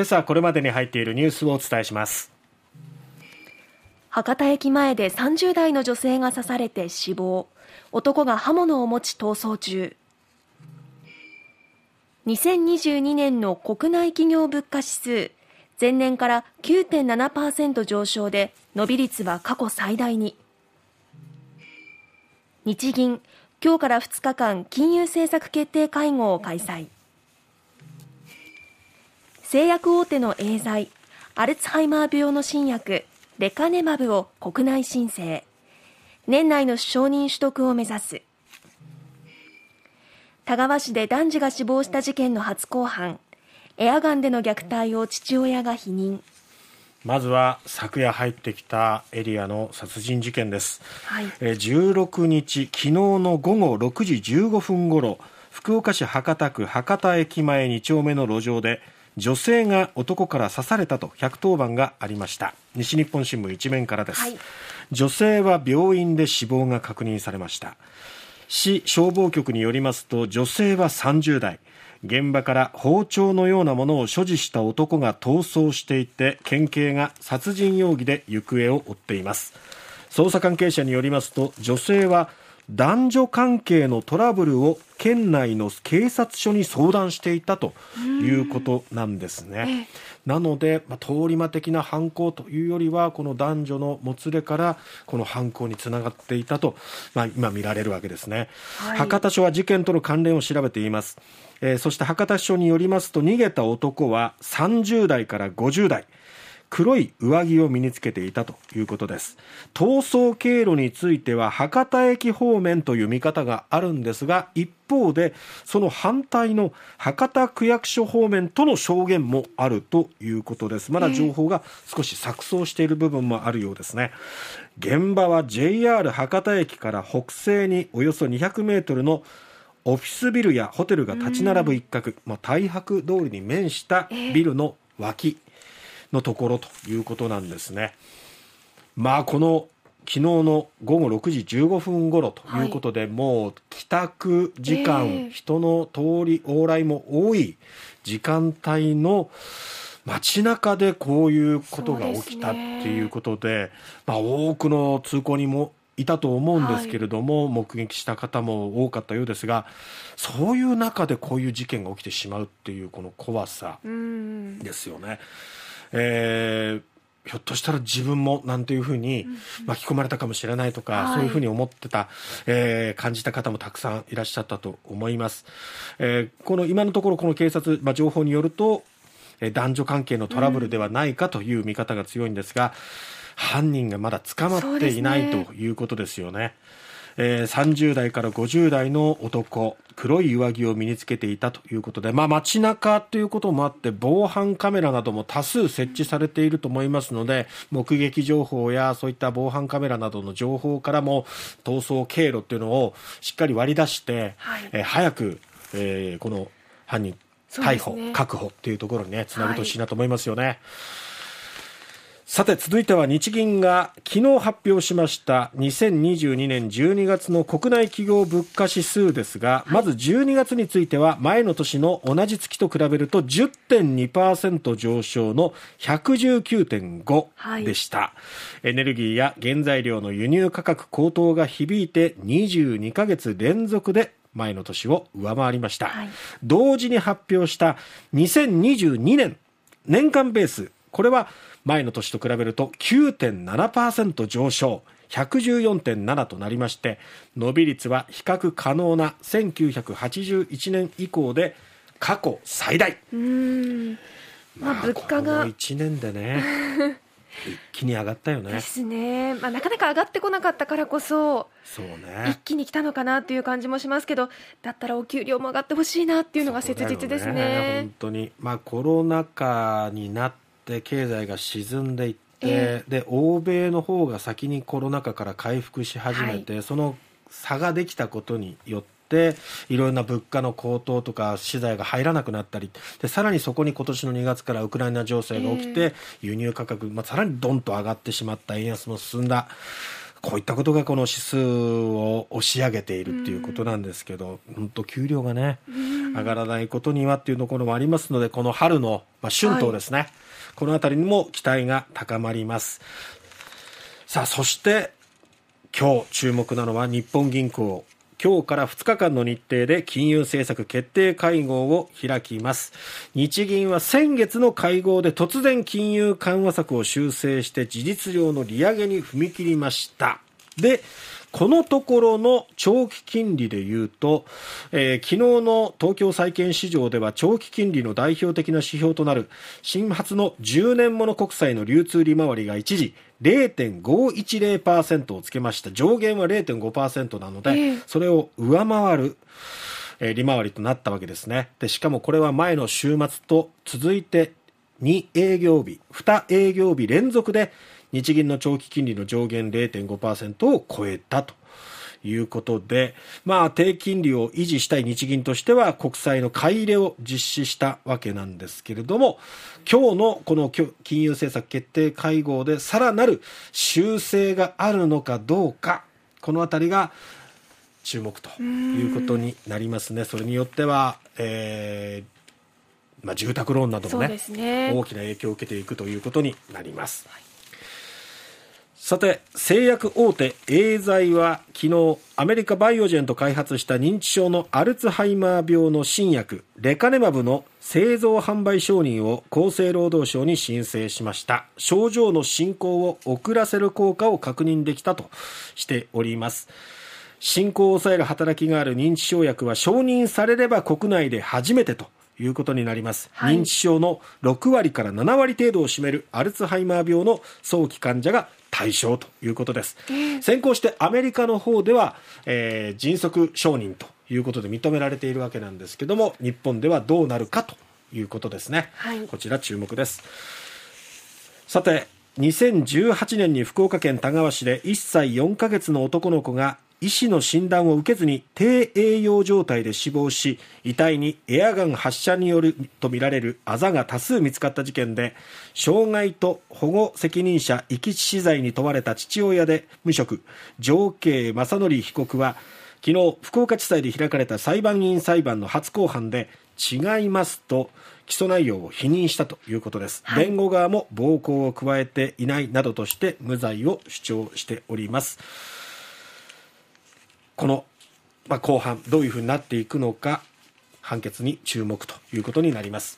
今朝これまでに入っているニュースをお伝えします。博多駅前で30代の女性が刺されて死亡。男が刃物を持ち逃走中。2022年の国内企業物価指数。前年から9.7%上昇で伸び率は過去最大に。日銀今日から2日間金融政策決定会合を開催。製薬大手のエーザイアルツハイマー病の新薬レカネマブを国内申請。年内の承認取得を目指す。田川市で男児が死亡した事件の初公判。エアガンでの虐待を父親が否認。まずは昨夜入ってきたエリアの殺人事件です、はい、16日昨日の午後6時15分ごろ福岡市博多区博多駅前2丁目の路上で女性が男から刺されたと110番がありました。西日本新聞一面からです、はい、女性は病院で死亡が確認されました。市消防局によりますと女性は30代。現場から包丁のようなものを所持した男が逃走していて県警が殺人容疑で行方を追っています。捜査関係者によりますと女性は男女関係のトラブルを県内の警察署に相談していたということなんですね。なので、まあ、通り魔的な犯行というよりはこの男女のもつれからこの犯行につながっていたと、まあ、今見られるわけですね、はい、博多署は事件との関連を調べています、えー、そして博多署によりますと逃げた男は30代から50代黒い上着を身につけていたということです。逃走経路については博多駅方面という見方があるんですが一方でその反対の博多区役所方面との証言もあるということです。まだ情報が少し錯綜している部分もあるようですね。現場は JR 博多駅から北西におよそ200メートルのオフィスビルやホテルが立ち並ぶ一角、まあ、太白通りに面したビルの脇のところということなんですね。まあこの昨日の午後6時15分ごろということで、はい、もう帰宅時間、えー、人の通り往来も多い時間帯の街中でこういうことが起きたっていうことで、でね、まあ、多くの通行人もいたと思うんですけれども、はい、目撃した方も多かったようですがそういう中でこういう事件が起きてしまうっていうこの怖さですよね。えーひょっとしたら自分もなんていうふうに巻き込まれたかもしれないとか、そういうふうに思ってた、えー、感じた方もたくさんいらっしゃったと思います。えー、この今のところこの警察、まあ、情報によると、えー、男女関係のトラブルではないかという見方が強いんですが、犯人がまだ捕まっていない、ということですよね。えー、30代から50代の男黒い上着を身につけていたということで、まあ、街中ということもあって防犯カメラなども多数設置されていると思いますので目撃情報やそういった防犯カメラなどの情報からも逃走経路というのをしっかり割り出して、はい、えー、早く、えー、この犯人逮捕、ね、確保というところにねつなげてほしいなと思いますよね。はいさて続いては日銀が昨日発表しました2022年12月の国内企業物価指数ですが、まず12月については前の年の同じ月と比べると10.2%上昇の119.5でした、はい、エネルギーや原材料の輸入価格高騰が響いて22ヶ月連続で前の年を上回りました、はい、同時に発表した2022年年間ベースこれは前の年と比べると9.7%上昇114.7となりまして伸び率は比較可能な1981年以降で過去最大。うん。まあ、物価が1年でね 一気に上がったよね。ですね、まあ、なかなか上がってこなかったからこそそうね。一気に来たのかなっていう感じもしますけどだったらお給料も上がってほしいなっていうのが切実ですね。ね本当に。まあコロナ禍になってって経済が沈んでいって、えー、で欧米の方が先にコロナ禍から回復し始めて、はい、その差ができたことによっていろんな物価の高騰とか資材が入らなくなったりでさらにそこに今年の2月からウクライナ情勢が起きて、輸入価格、まあ、さらにどんと上がってしまった円安も進んだ。こういったことがこの指数を押し上げているっていうことなんですけど、本当給料がね、上がらないことにはっていうところもありますので、この春の、まあ、春闘ですね、はい、このあたりにも期待が高まります。さあ、そして、今日注目なのは日本銀行。今日から2日間の日程で金融政策決定会合を開きます。日銀は先月の会合で突然金融緩和策を修正して事実上の利上げに踏み切りました。でこのところの長期金利でいうと、えー、昨日の東京債券市場では長期金利の代表的な指標となる新発の10年物国債の流通利回りが一時0.510%をつけました。上限は0.5%なので、えー、それを上回るえ利回りとなったわけですね。でしかもこれは前の週末と続いて2営業日2営業日連続で日銀の長期金利の上限0.5%を超えたということで、まあ、低金利を維持したい日銀としては国債の買い入れを実施したわけなんですけれども今日のこの金融政策決定会合でさらなる修正があるのかどうかこのあたりが注目ということになりますね。それによっては、えーまあ、住宅ローンなどもね、ね、大きな影響を受けていくということになります。はいさて製薬大手エーザイは昨日アメリカバイオジェンと開発した認知症のアルツハイマー病の新薬レカネマブの製造販売承認を厚生労働省に申請しました。症状の進行を遅らせる効果を確認できたとしております。進行を抑える働きがある認知症薬は承認されれば国内で初めてということになります、はい、認知症の6割から7割程度を占めるアルツハイマー病の早期患者が対象ということです、えー、先行してアメリカの方では、えー、迅速承認ということで認められているわけなんですけども日本ではどうなるかということですね、はい、こちら注目です。さて2018年に福岡県田川市で1歳4ヶ月の男の子が医師の診断を受けずに低栄養状態で死亡し遺体にエアガン発射によるとみられるあざが多数見つかった事件で傷害と保護責任者遺棄致死罪に問われた父親で無職上慶正則被告は昨日福岡地裁で開かれた裁判員裁判の初公判で違いますと起訴内容を否認したということです、はい、弁護側も暴行を加えていないなどとして無罪を主張しておりますこの、まあ、後半どういうふうになっていくのか判決に注目ということになります。